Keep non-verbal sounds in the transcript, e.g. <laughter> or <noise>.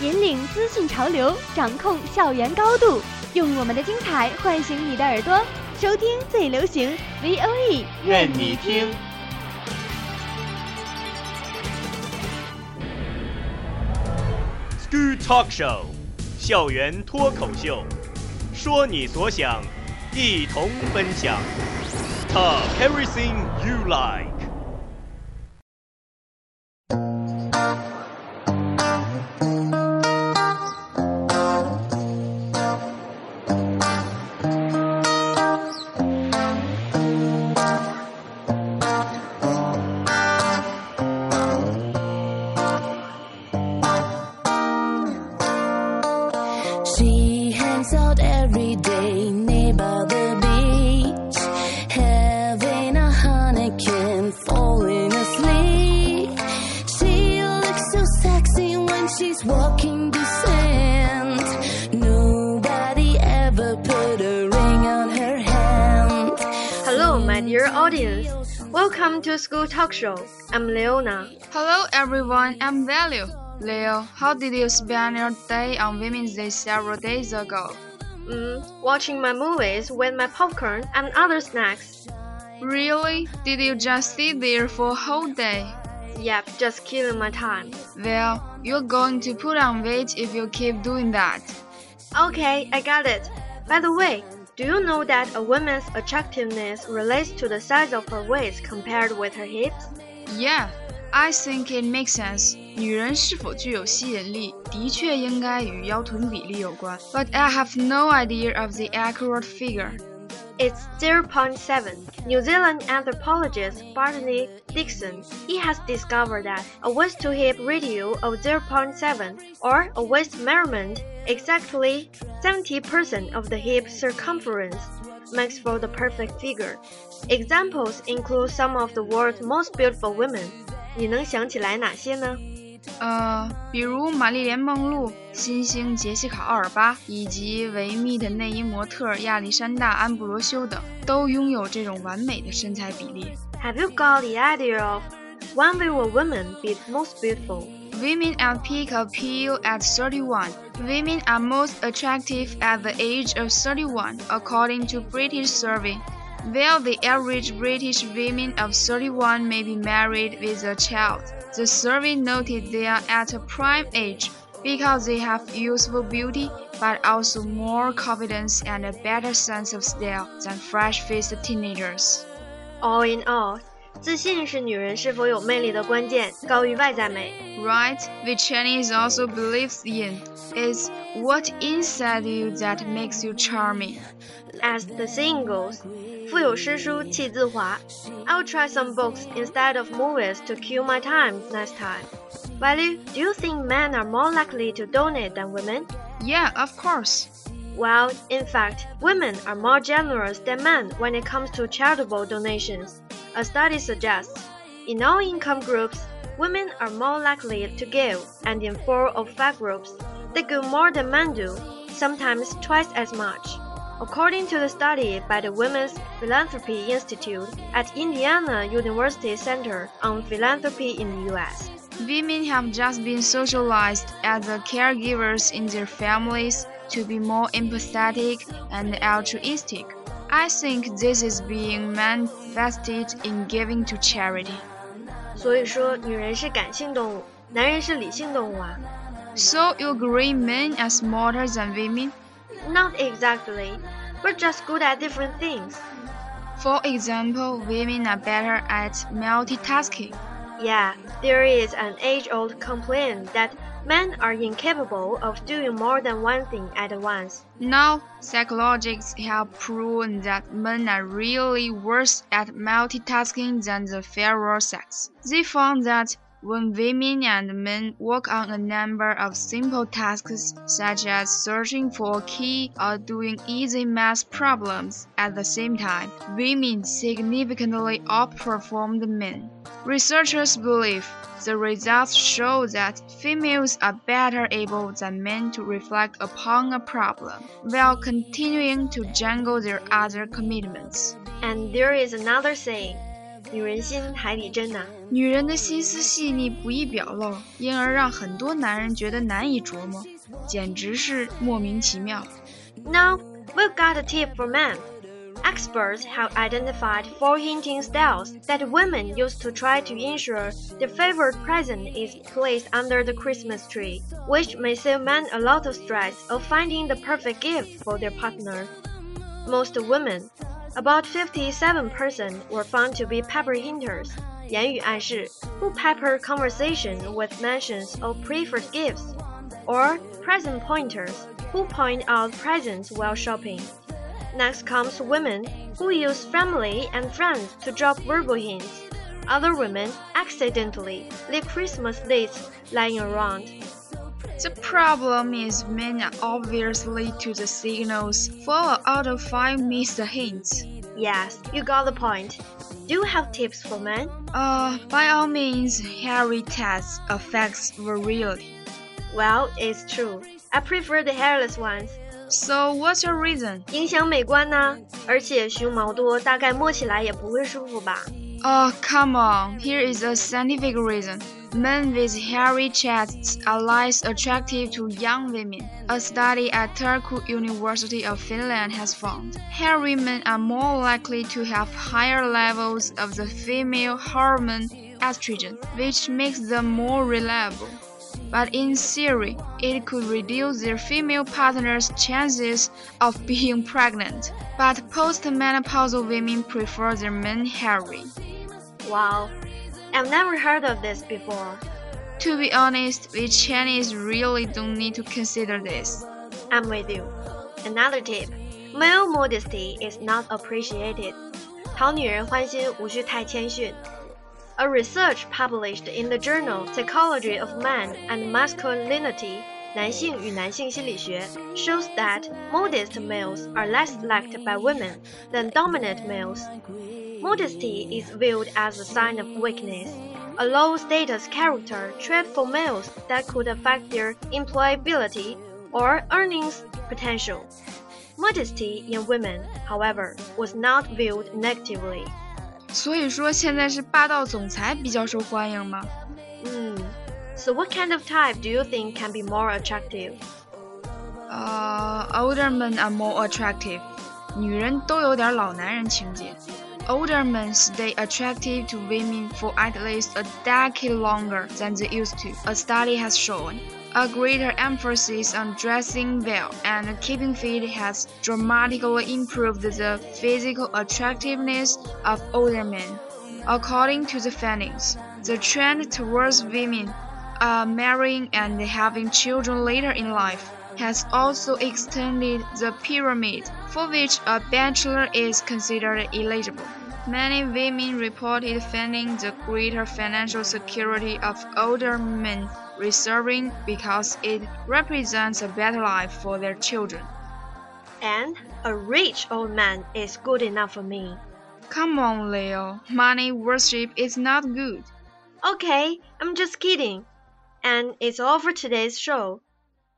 引领资讯潮流，掌控校园高度，用我们的精彩唤醒你的耳朵，收听最流行 V O E，愿你听。School Talk Show，校园脱口秀，说你所想，一同分享。Talk everything you like。Hangs out every day near by the beach, having a honeycomb, falling asleep. She looks so sexy when she's walking the sand. Nobody ever put a ring on her hand. Hello, my dear audience. Welcome to School Talk Show. I'm Leona. Hello everyone, I'm Value. Leo, how did you spend your day on Women's Day several days ago? Mm, watching my movies with my popcorn and other snacks. Really? Did you just sit there for a whole day? Yep, just killing my time. Well, you're going to put on weight if you keep doing that. Okay, I got it. By the way, do you know that a woman's attractiveness relates to the size of her waist compared with her hips? Yeah, I think it makes sense. but I have no idea of the accurate figure. It's 0.7. New Zealand anthropologist Barney Dixson he has discovered that a waist-to-hip ratio of 0.7, or a waist measurement exactly 70% of the hip circumference, makes for the perfect figure. Examples include some of the world's most beautiful women, 你能想起来哪些呢？呃，比如玛丽莲·梦露、新星杰西卡·奥尔巴以及维密的内衣模特亚历山大·安布罗修等，都拥有这种完美的身材比例。 Have you got the idea of when will a woman be most beautiful? Women at peak appeal at 31. Women are most attractive at the age of 31, according to British survey. While the average British women of 31 may be married with a child, the survey noted they are at a prime age because they have youthful beauty but also more confidence and a better sense of style than fresh-faced teenagers. All in all, 自信是女人是否有魅力的关键，高于外在美。 Right, which Chinese also believes in, is what inside you that makes you charming. As the saying goes, 腹有诗书气自华. I'll try some books instead of movies to kill my time next time. Value, do you think men are more likely to donate than women? Yeah, of course. Well, in fact, women are more generous than men when it comes to charitable donations. A study suggests, in all income groups, women are more likely to give, and in four of five groups, they give more than men do, sometimes twice as much. According to the study by the Women's Philanthropy Institute at Indiana University Center on Philanthropy in the US. Women have just been socialized as the caregivers in their families to be more empathetic and altruistic. I think this is being manifested in giving to charity. 所以说，女人是感性动物，男人是理性动物啊。 So you agree men are smarter than women? Not exactly. We're just good at different things. For example, women are better at multitasking. Yeah, there is an age-old complaint that men are incapable of doing more than one thing at once. Now, psychologists have proven that men are really worse at multitasking than the fairer sex. They found that when women and men work on a number of simple tasks such as searching for a key or doing easy math problems at the same time, women significantly outperform the men. Researchers believe the results show that females are better able than men to reflect upon a problem while continuing to juggle their other commitments. And there is another saying. 女人心海底针呐、 女人的心思细腻不易表露，因而让很多男人觉得难以琢磨，简直是莫名其妙。 Now, we've got a tip for men. Experts have identified four hinting styles that women use to try to ensure their favorite present is placed under the Christmas tree, which may save men a lot of stress of finding the perfect gift for their partner. Most women, about 57%, were found to be pepper hinters. 言语暗示 who pepper conversation with mentions of preferred gifts, or present pointers who point out presents while shopping. Next comes women who use family and friends to drop verbal hints. Other women accidentally leave Christmas lists lying around. The problem is men are obviously to the signals. Four out of five miss the hints. Yes, you got the point. Do you have tips for men? Uh, by all means, hairy tests affects virility. Well, it's true. I prefer the hairless ones. So what's your reason? 影响美观呢，而且胸毛多，大概摸起来也不会舒服吧。 Oh, come on. Here is a scientific reason. Men with hairy chests are less attractive to young women. A study at Turku University of Finland has found hairy men are more likely to have higher levels of the female hormone estrogen, which makes them more reliable. But in theory, it could reduce their female partner's chances of <laughs> being pregnant. But postmenopausal women prefer their men hairy. Wow, I've never heard of this before. To be honest, we Chinese really don't need to consider this. I'm with you. Another tip: male modesty is not appreciated. A research published in the journal Psychology of Men and Masculinity 男性与男性心理学 shows that modest males are less liked by women than dominant males. Modesty is viewed as a sign of weakness, a low status character trait for males that could affect their employability or earnings potential. Modesty in women, however, was not viewed negatively. 所以说现在是霸道总裁比较受欢迎吗？ Hmm. So, what kind of type do you think can be more attractive? 呃、o l d e r men are more attractive。女人都有点老男人情节。 Older men stay attractive to women for at least a decade longer than they used to, a study has shown. A greater emphasis on dressing well and keeping fit has dramatically improved the physical attractiveness of older men. According to the findings, the trend towards women uh, marrying and having children later in life has also extended the pyramid for which a bachelor is considered eligible. Many women reported finding the greater financial security of older men reserving because it represents a better life for their children. And a rich old man is good enough for me. Come on, Leo. Money worship is not good. Okay, I'm just kidding. And it's all for today's show.